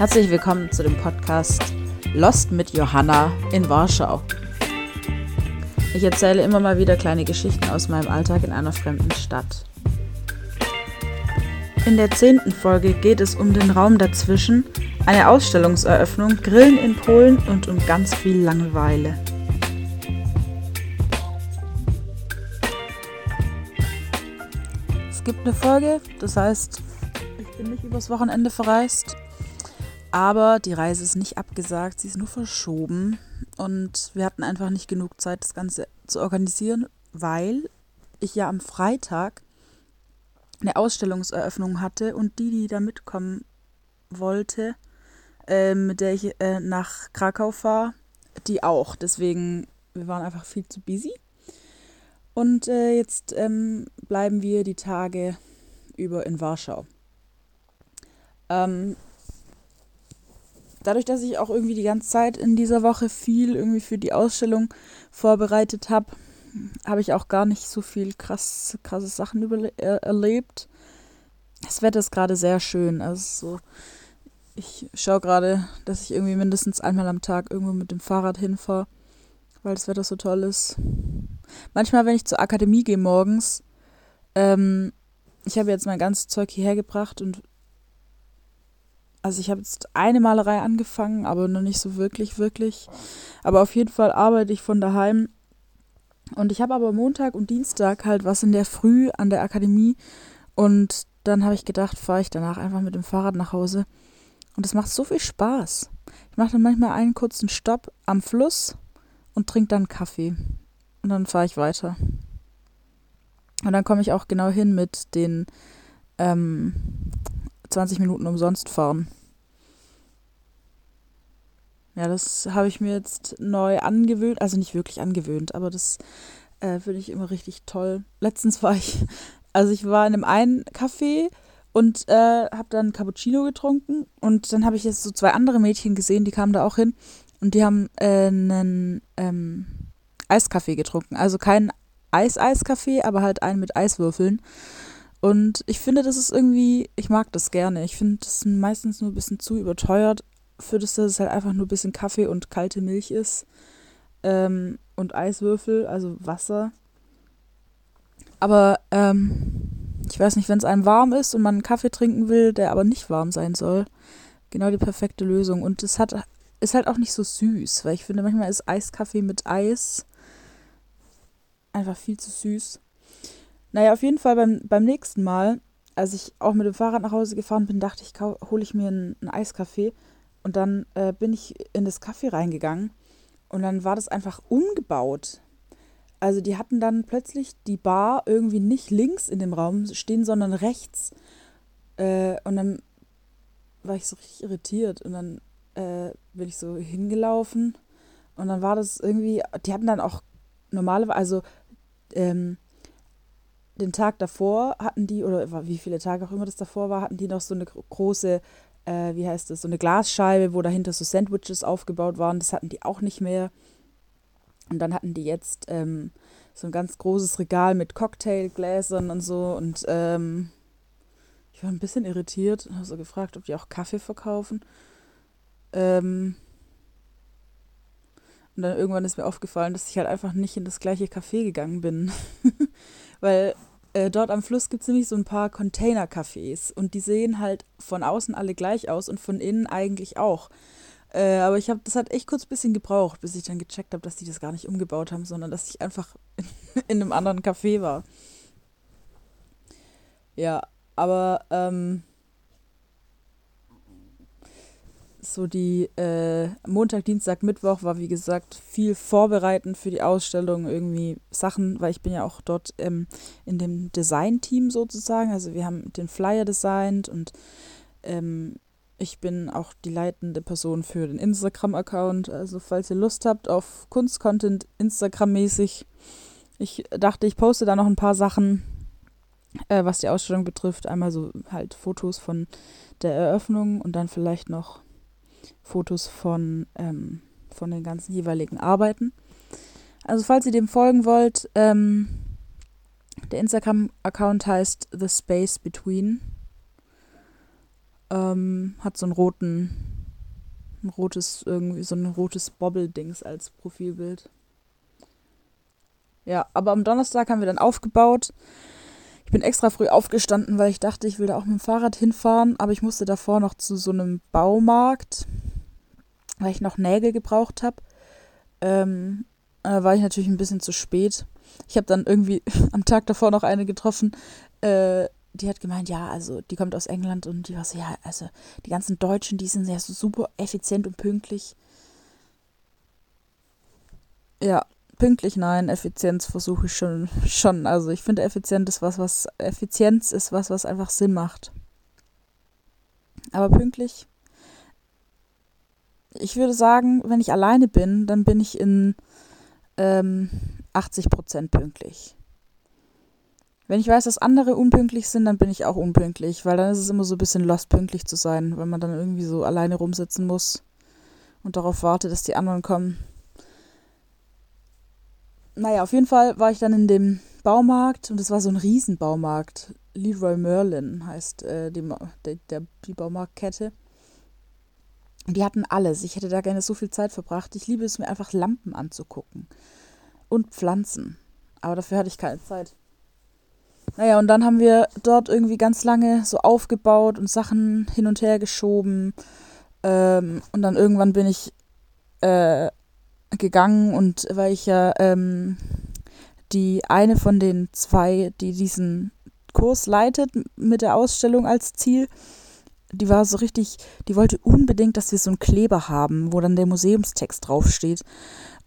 Herzlich willkommen zu dem Podcast Lost mit Johanna in Warschau. Ich erzähle immer mal wieder kleine Geschichten aus meinem Alltag in einer fremden Stadt. In der zehnten Folge geht es um den Raum dazwischen, eine Ausstellungseröffnung, Grillen in Polen und um ganz viel Langeweile. Es gibt eine Folge, das heißt, ich bin nicht übers Wochenende verreist, aber die Reise ist nicht abgesagt, sie ist nur verschoben und wir hatten einfach nicht genug Zeit, das Ganze zu organisieren, weil ich ja am Freitag eine Ausstellungseröffnung hatte und die, die da mitkommen wollte, äh, mit der ich äh, nach Krakau fahre, die auch. Deswegen, wir waren einfach viel zu busy. Und äh, jetzt ähm, bleiben wir die Tage über in Warschau. Ähm, dadurch, dass ich auch irgendwie die ganze Zeit in dieser Woche viel irgendwie für die Ausstellung vorbereitet habe, habe ich auch gar nicht so viel krass, krasse Sachen über, äh, erlebt. Das Wetter ist gerade sehr schön. Also so, ich schaue gerade, dass ich irgendwie mindestens einmal am Tag irgendwo mit dem Fahrrad hinfahre, weil das Wetter so toll ist. Manchmal, wenn ich zur Akademie gehe morgens, ähm, ich habe jetzt mein ganzes Zeug hierher gebracht und also ich habe jetzt eine Malerei angefangen, aber noch nicht so wirklich, wirklich. Aber auf jeden Fall arbeite ich von daheim. Und ich habe aber Montag und Dienstag halt was in der Früh an der Akademie. Und dann habe ich gedacht, fahre ich danach einfach mit dem Fahrrad nach Hause. Und es macht so viel Spaß. Ich mache dann manchmal einen kurzen Stopp am Fluss und trinke dann Kaffee. Und dann fahre ich weiter. Und dann komme ich auch genau hin mit den ähm, 20 Minuten umsonst fahren. Ja, das habe ich mir jetzt neu angewöhnt, also nicht wirklich angewöhnt, aber das äh, finde ich immer richtig toll. Letztens war ich, also ich war in einem einen Café und äh, habe dann Cappuccino getrunken und dann habe ich jetzt so zwei andere Mädchen gesehen, die kamen da auch hin und die haben äh, einen ähm, Eiskaffee getrunken. Also kein Eis-Eiskaffee, aber halt einen mit Eiswürfeln. Und ich finde, das ist irgendwie, ich mag das gerne. Ich finde, das ist meistens nur ein bisschen zu überteuert, für das, dass es halt einfach nur ein bisschen Kaffee und kalte Milch ist. Ähm, und Eiswürfel, also Wasser. Aber ähm, ich weiß nicht, wenn es einem warm ist und man einen Kaffee trinken will, der aber nicht warm sein soll, genau die perfekte Lösung. Und es hat ist halt auch nicht so süß, weil ich finde, manchmal ist Eiskaffee mit Eis einfach viel zu süß. Naja, auf jeden Fall beim, beim nächsten Mal, als ich auch mit dem Fahrrad nach Hause gefahren bin, dachte ich, hole ich mir einen, Eiskaffee. Und dann äh, bin ich in das Café reingegangen und dann war das einfach umgebaut. Also die hatten dann plötzlich die Bar irgendwie nicht links in dem Raum stehen, sondern rechts. Äh, und dann war ich so richtig irritiert und dann äh, bin ich so hingelaufen und dann war das irgendwie, die hatten dann auch normale, also ähm, den Tag davor hatten die, oder wie viele Tage auch immer das davor war, hatten die noch so eine große, äh, wie heißt das, so eine Glasscheibe, wo dahinter so Sandwiches aufgebaut waren. Das hatten die auch nicht mehr. Und dann hatten die jetzt ähm, so ein ganz großes Regal mit Cocktailgläsern und so. Und ähm, ich war ein bisschen irritiert und habe so gefragt, ob die auch Kaffee verkaufen. Ähm, und dann irgendwann ist mir aufgefallen, dass ich halt einfach nicht in das gleiche Café gegangen bin. Weil äh, dort am Fluss gibt es nämlich so ein paar Container-Cafés und die sehen halt von außen alle gleich aus und von innen eigentlich auch. Äh, aber ich habe, das hat echt kurz ein bisschen gebraucht, bis ich dann gecheckt habe, dass die das gar nicht umgebaut haben, sondern dass ich einfach in einem anderen Café war. Ja, aber ähm, so die äh, Montag, Dienstag, Mittwoch war wie gesagt viel vorbereiten für die Ausstellung, irgendwie Sachen, weil ich bin ja auch dort ähm, in dem Design-Team sozusagen. Also wir haben den Flyer designt und ähm, ich bin auch die leitende Person für den Instagram-Account. Also falls ihr Lust habt auf Kunstcontent Instagram-mäßig, ich dachte, ich poste da noch ein paar Sachen, äh, was die Ausstellung betrifft. Einmal so halt Fotos von der Eröffnung und dann vielleicht noch Fotos von, ähm, von den ganzen jeweiligen Arbeiten. Also falls ihr dem folgen wollt, ähm, der Instagram-Account heißt The Space Between. Ähm, hat so einen roten ein rotes, irgendwie so ein rotes Bobble-Dings als Profilbild. Ja, aber am Donnerstag haben wir dann aufgebaut. Ich bin extra früh aufgestanden, weil ich dachte, ich will da auch mit dem Fahrrad hinfahren, aber ich musste davor noch zu so einem Baumarkt, weil ich noch Nägel gebraucht habe. Ähm, da war ich natürlich ein bisschen zu spät. Ich habe dann irgendwie am Tag davor noch eine getroffen, äh, die hat gemeint, ja, also die kommt aus England und die war so, ja, also die ganzen Deutschen, die sind ja so super effizient und pünktlich. Ja, pünktlich nein, Effizienz versuche ich schon, schon. Also ich finde effizient ist was, was, Effizienz ist was, was einfach Sinn macht. Aber pünktlich, ich würde sagen, wenn ich alleine bin, dann bin ich in ähm, 80 Prozent pünktlich. Wenn ich weiß, dass andere unpünktlich sind, dann bin ich auch unpünktlich, weil dann ist es immer so ein bisschen lost, pünktlich zu sein, wenn man dann irgendwie so alleine rumsitzen muss und darauf wartet, dass die anderen kommen. Naja, auf jeden Fall war ich dann in dem Baumarkt und es war so ein Riesenbaumarkt. Leroy Merlin heißt äh, die, der, der, die Baumarktkette. Und die hatten alles. Ich hätte da gerne so viel Zeit verbracht. Ich liebe es mir einfach Lampen anzugucken. Und Pflanzen. Aber dafür hatte ich keine Zeit. Naja, und dann haben wir dort irgendwie ganz lange so aufgebaut und Sachen hin und her geschoben. Ähm, und dann irgendwann bin ich äh, gegangen und weil ich ja ähm, die eine von den zwei, die diesen Kurs leitet mit der Ausstellung als Ziel, die war so richtig, die wollte unbedingt, dass wir so einen Kleber haben, wo dann der Museumstext draufsteht.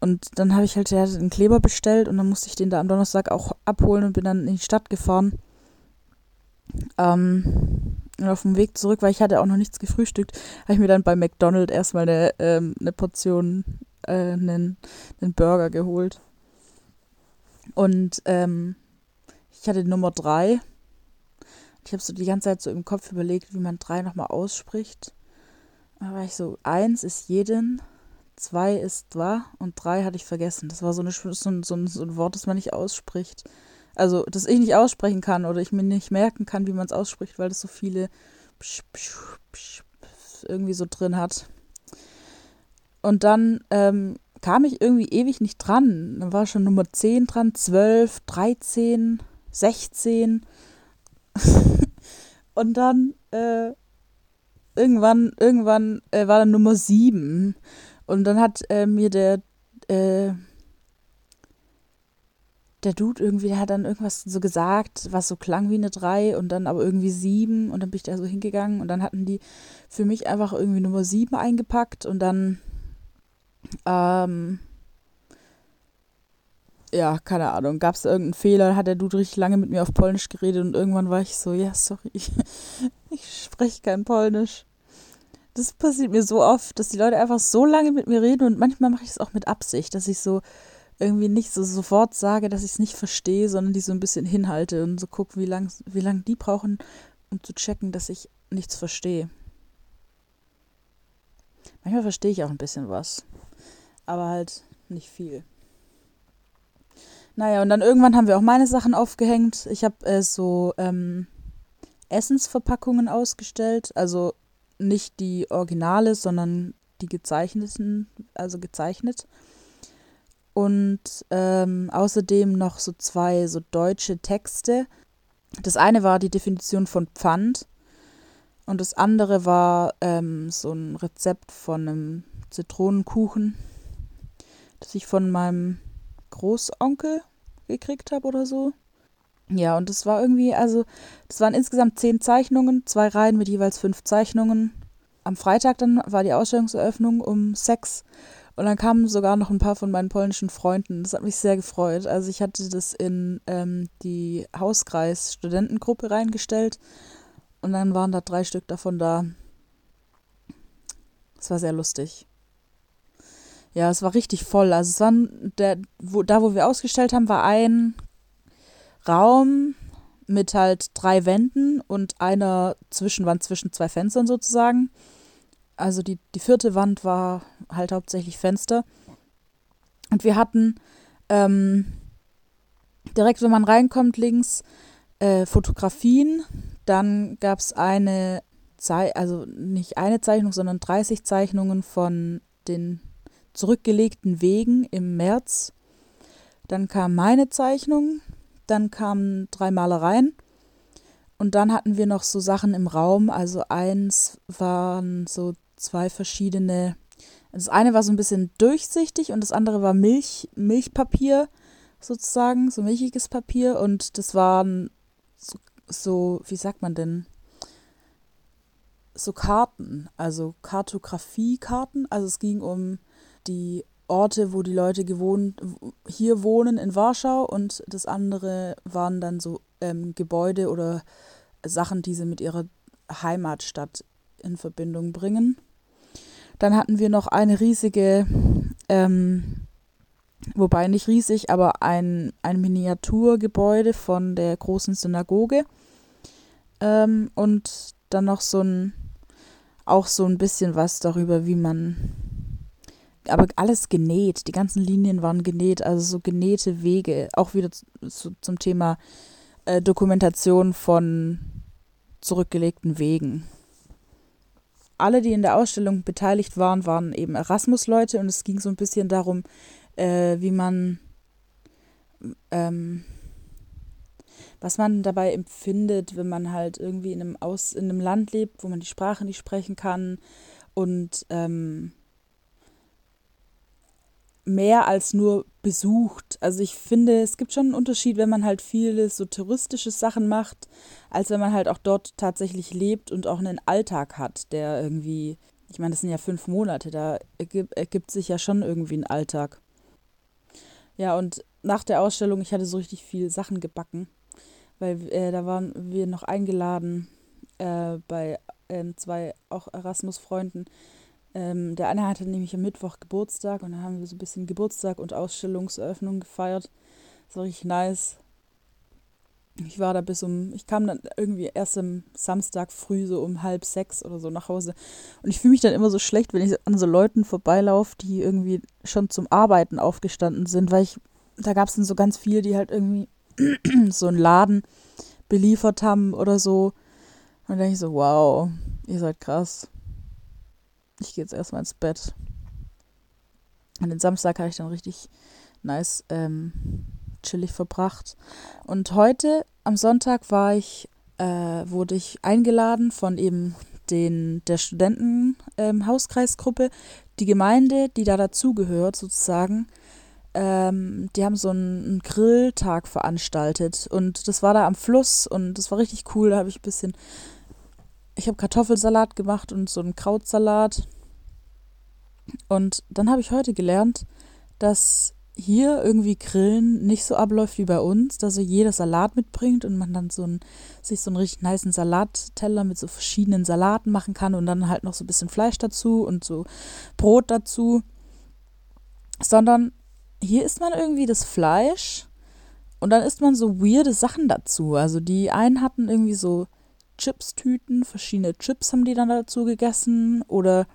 Und dann habe ich halt ja, einen Kleber bestellt und dann musste ich den da am Donnerstag auch abholen und bin dann in die Stadt gefahren. Ähm, und auf dem Weg zurück, weil ich hatte auch noch nichts gefrühstückt, habe ich mir dann bei McDonald's erstmal eine, ähm, eine Portion, äh, einen, einen Burger geholt. Und ähm, ich hatte Nummer drei. Ich habe so die ganze Zeit so im Kopf überlegt, wie man drei nochmal ausspricht. Da war ich so, eins ist jeden, zwei ist war und drei hatte ich vergessen. Das war so, eine, so, ein, so, ein, so ein Wort, das man nicht ausspricht. Also, das ich nicht aussprechen kann oder ich mir nicht merken kann, wie man es ausspricht, weil das so viele psch, psch, psch, irgendwie so drin hat. Und dann ähm, kam ich irgendwie ewig nicht dran. Dann war schon Nummer 10 dran, 12, 13, 16. und dann äh, irgendwann, irgendwann äh, war dann Nummer 7. Und dann hat äh, mir der, äh, der Dude irgendwie, der hat dann irgendwas so gesagt, was so klang wie eine 3 und dann aber irgendwie 7 und dann bin ich da so hingegangen und dann hatten die für mich einfach irgendwie Nummer 7 eingepackt und dann, ähm, ja, keine Ahnung, gab es irgendeinen Fehler, hat der Dude richtig lange mit mir auf Polnisch geredet und irgendwann war ich so, ja, sorry, ich, spreche kein Polnisch. Das passiert mir so oft, dass die Leute einfach so lange mit mir reden und manchmal mache ich es auch mit Absicht, dass ich so irgendwie nicht so sofort sage, dass ich es nicht verstehe, sondern die so ein bisschen hinhalte und so gucke, wie lange wie lang die brauchen, um zu checken, dass ich nichts verstehe. Manchmal verstehe ich auch ein bisschen was, aber halt nicht viel. Naja, und dann irgendwann haben wir auch meine Sachen aufgehängt. Ich habe äh, so ähm, Essensverpackungen ausgestellt, also nicht die Originale, sondern die gezeichneten, also gezeichnet. Und ähm, außerdem noch so zwei so deutsche Texte. Das eine war die Definition von Pfand und das andere war ähm, so ein Rezept von einem Zitronenkuchen, das ich von meinem Großonkel gekriegt habe oder so. Ja, und das war irgendwie, also, das waren insgesamt zehn Zeichnungen, zwei Reihen mit jeweils fünf Zeichnungen. Am Freitag dann war die Ausstellungseröffnung um sechs und dann kamen sogar noch ein paar von meinen polnischen Freunden. Das hat mich sehr gefreut. Also ich hatte das in ähm, die Hauskreis-Studentengruppe reingestellt und dann waren da drei Stück davon da. Es war sehr lustig. Ja, es war richtig voll. Also es waren der, wo, da, wo wir ausgestellt haben, war ein Raum mit halt drei Wänden und einer Zwischenwand zwischen zwei Fenstern sozusagen. Also die, die vierte Wand war halt hauptsächlich Fenster. Und wir hatten ähm, direkt, wenn man reinkommt, links äh, Fotografien. Dann gab es eine Zei also nicht eine Zeichnung, sondern 30 Zeichnungen von den zurückgelegten Wegen im März. Dann kam meine Zeichnung, dann kamen drei Malereien und dann hatten wir noch so Sachen im Raum. Also eins waren so zwei verschiedene. Das eine war so ein bisschen durchsichtig und das andere war Milch, Milchpapier sozusagen, so milchiges Papier und das waren so, wie sagt man denn? So Karten, also Kartografiekarten. Also es ging um die Orte, wo die Leute gewohnt, hier wohnen in Warschau und das andere waren dann so ähm, Gebäude oder Sachen, die sie mit ihrer Heimatstadt in Verbindung bringen. Dann hatten wir noch eine riesige, ähm, wobei nicht riesig, aber ein, ein Miniaturgebäude von der großen Synagoge. Ähm, und dann noch so ein, auch so ein bisschen was darüber, wie man aber alles genäht. Die ganzen Linien waren genäht, also so genähte Wege. Auch wieder zu, zu, zum Thema äh, Dokumentation von zurückgelegten Wegen. Alle, die in der Ausstellung beteiligt waren, waren eben Erasmus-Leute und es ging so ein bisschen darum, äh, wie man, ähm, was man dabei empfindet, wenn man halt irgendwie in einem, Aus, in einem Land lebt, wo man die Sprache nicht sprechen kann und ähm, mehr als nur besucht. Also ich finde, es gibt schon einen Unterschied, wenn man halt viele so touristische Sachen macht, als wenn man halt auch dort tatsächlich lebt und auch einen Alltag hat, der irgendwie, ich meine, das sind ja fünf Monate, da ergibt, ergibt sich ja schon irgendwie ein Alltag. Ja, und nach der Ausstellung, ich hatte so richtig viel Sachen gebacken, weil äh, da waren wir noch eingeladen äh, bei äh, zwei auch Erasmus-Freunden ähm, der eine hatte nämlich am Mittwoch Geburtstag und dann haben wir so ein bisschen Geburtstag und Ausstellungseröffnung gefeiert. Das war richtig nice. Ich war da bis um, ich kam dann irgendwie erst am Samstag früh so um halb sechs oder so nach Hause. Und ich fühle mich dann immer so schlecht, wenn ich an so Leuten vorbeilaufe, die irgendwie schon zum Arbeiten aufgestanden sind, weil ich, da gab es dann so ganz viele, die halt irgendwie so einen Laden beliefert haben oder so. Und dann denke ich so, wow, ihr seid krass ich gehe jetzt erstmal ins Bett. Und den Samstag habe ich dann richtig nice ähm, chillig verbracht. Und heute am Sonntag war ich, äh, wurde ich eingeladen von eben den, der Studentenhauskreisgruppe. Ähm, die Gemeinde, die da dazugehört, sozusagen, ähm, die haben so einen, einen, Grilltag veranstaltet. Und das war da am Fluss und das war richtig cool. Da habe ich ein bisschen ich habe Kartoffelsalat gemacht und so einen Krautsalat. Und dann habe ich heute gelernt, dass hier irgendwie Grillen nicht so abläuft wie bei uns, dass so jeder Salat mitbringt und man dann so ein, sich so einen richtig niceen Salatteller mit so verschiedenen Salaten machen kann und dann halt noch so ein bisschen Fleisch dazu und so Brot dazu. Sondern hier isst man irgendwie das Fleisch und dann isst man so weirde Sachen dazu. Also die einen hatten irgendwie so Chips-Tüten, verschiedene Chips haben die dann dazu gegessen. Oder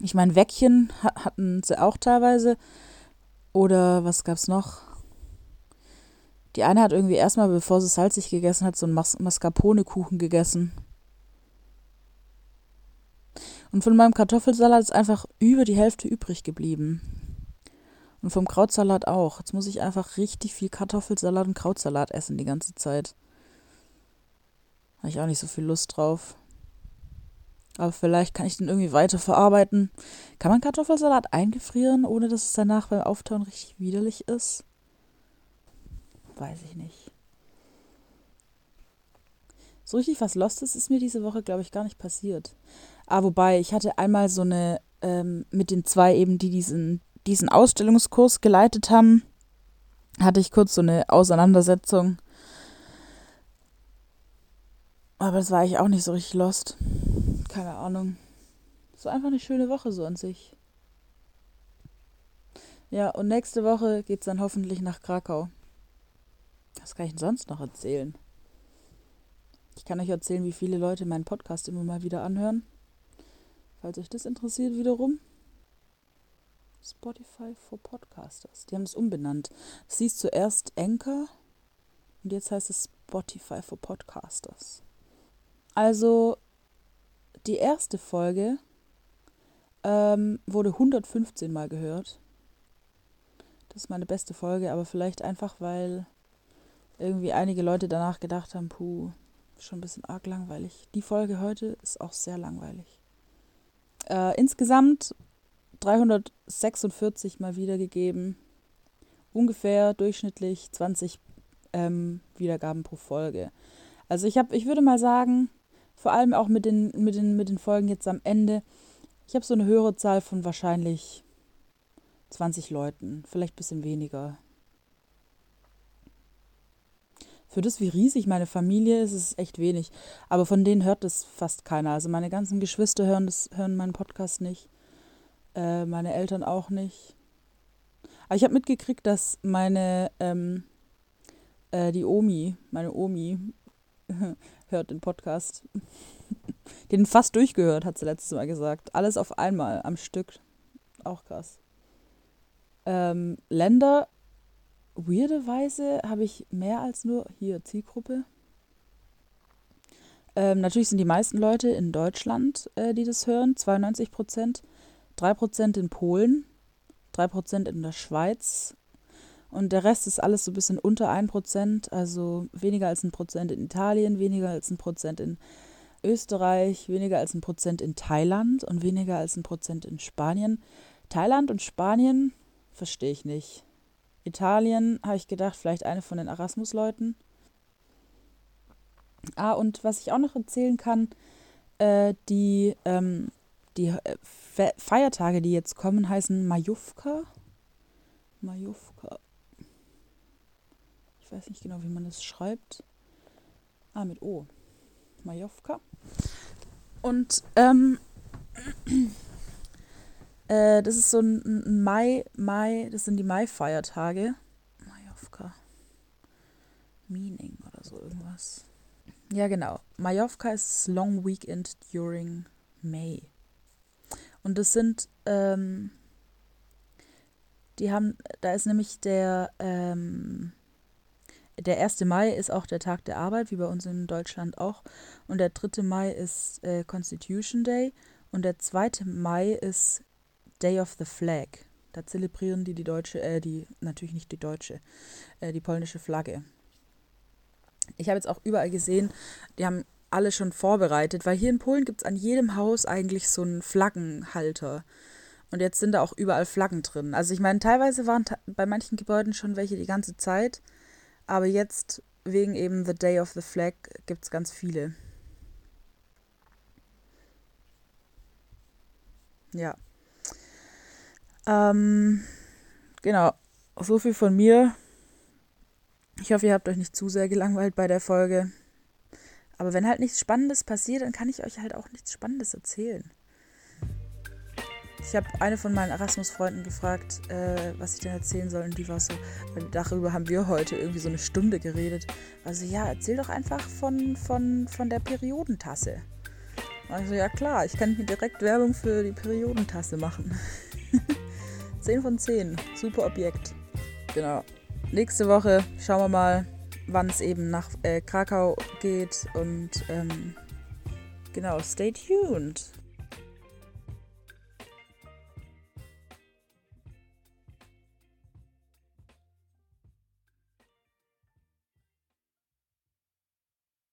ich meine, Weckchen hatten sie auch teilweise. Oder was gab's noch? Die eine hat irgendwie erstmal, bevor sie salzig gegessen hat, so einen Mas Mascarpone-Kuchen gegessen. Und von meinem Kartoffelsalat ist einfach über die Hälfte übrig geblieben. Und vom Krautsalat auch. Jetzt muss ich einfach richtig viel Kartoffelsalat und Krautsalat essen die ganze Zeit. Habe ich auch nicht so viel Lust drauf. Aber vielleicht kann ich den irgendwie weiter verarbeiten. Kann man Kartoffelsalat eingefrieren, ohne dass es danach beim Auftauen richtig widerlich ist? Weiß ich nicht. So richtig was Lostes ist mir diese Woche, glaube ich, gar nicht passiert. Ah, wobei, ich hatte einmal so eine, ähm, mit den zwei eben, die diesen, diesen Ausstellungskurs geleitet haben, hatte ich kurz so eine Auseinandersetzung aber das war ich auch nicht so richtig lost. Keine Ahnung. So einfach eine schöne Woche so an sich. Ja, und nächste Woche geht's dann hoffentlich nach Krakau. Was kann ich denn sonst noch erzählen? Ich kann euch erzählen, wie viele Leute meinen Podcast immer mal wieder anhören. Falls euch das interessiert wiederum. Spotify for Podcasters. Die haben es umbenannt. Es hieß zuerst Anchor und jetzt heißt es Spotify for Podcasters. Also die erste Folge ähm, wurde 115 Mal gehört. Das ist meine beste Folge, aber vielleicht einfach, weil irgendwie einige Leute danach gedacht haben, puh, schon ein bisschen arg langweilig. Die Folge heute ist auch sehr langweilig. Äh, insgesamt 346 mal wiedergegeben. Ungefähr durchschnittlich 20 ähm, Wiedergaben pro Folge. Also ich habe, ich würde mal sagen, vor allem auch mit den, mit den, mit den Folgen jetzt am Ende, ich habe so eine höhere Zahl von wahrscheinlich 20 Leuten, vielleicht ein bisschen weniger. Für das, wie riesig meine Familie ist, ist es echt wenig. Aber von denen hört das fast keiner. Also meine ganzen Geschwister hören, das, hören meinen Podcast nicht. Äh, meine Eltern auch nicht. Aber ich habe mitgekriegt, dass meine, ähm, äh, die Omi, meine Omi, hört den Podcast. den fast durchgehört, hat sie letztes Mal gesagt. Alles auf einmal, am Stück. Auch krass. Ähm, Länder, weirderweise habe ich mehr als nur hier Zielgruppe. Ähm, natürlich sind die meisten Leute in Deutschland, äh, die das hören, 92 Prozent. 3% in Polen, 3% in der Schweiz und der Rest ist alles so ein bisschen unter 1%, also weniger als ein Prozent in Italien, weniger als ein Prozent in Österreich, weniger als ein Prozent in Thailand und weniger als ein Prozent in Spanien. Thailand und Spanien verstehe ich nicht. Italien habe ich gedacht, vielleicht eine von den Erasmus-Leuten. Ah, und was ich auch noch erzählen kann, äh, die ähm, die äh, Feiertage, die jetzt kommen, heißen Majufka. Majufka. Ich weiß nicht genau, wie man das schreibt. Ah, mit O. Majovka. Und ähm, äh, das ist so ein Mai, Mai, das sind die Mai-Feiertage. Majovka. Meaning oder so irgendwas. Ja, genau. Majovka ist Long Weekend during May. Und das sind, ähm, die haben, da ist nämlich der, ähm, der 1. Mai ist auch der Tag der Arbeit, wie bei uns in Deutschland auch. Und der 3. Mai ist äh, Constitution Day. Und der 2. Mai ist Day of the Flag. Da zelebrieren die die deutsche, äh, die, natürlich nicht die deutsche, äh, die polnische Flagge. Ich habe jetzt auch überall gesehen, die haben alle schon vorbereitet, weil hier in Polen gibt es an jedem Haus eigentlich so einen Flaggenhalter. Und jetzt sind da auch überall Flaggen drin. Also ich meine, teilweise waren bei manchen Gebäuden schon welche die ganze Zeit, aber jetzt wegen eben The Day of the Flag gibt es ganz viele. Ja. Ähm, genau, so viel von mir. Ich hoffe, ihr habt euch nicht zu sehr gelangweilt bei der Folge. Aber wenn halt nichts Spannendes passiert, dann kann ich euch halt auch nichts Spannendes erzählen. Ich habe eine von meinen Erasmus-Freunden gefragt, äh, was ich denn erzählen soll. Und die war so, darüber haben wir heute irgendwie so eine Stunde geredet. Also ja, erzähl doch einfach von, von, von der Periodentasse. Also ja klar, ich kann hier direkt Werbung für die Periodentasse machen. 10 von 10, super Objekt. Genau. Nächste Woche schauen wir mal, wann es eben nach äh, Krakau geht und ähm, genau, stay tuned.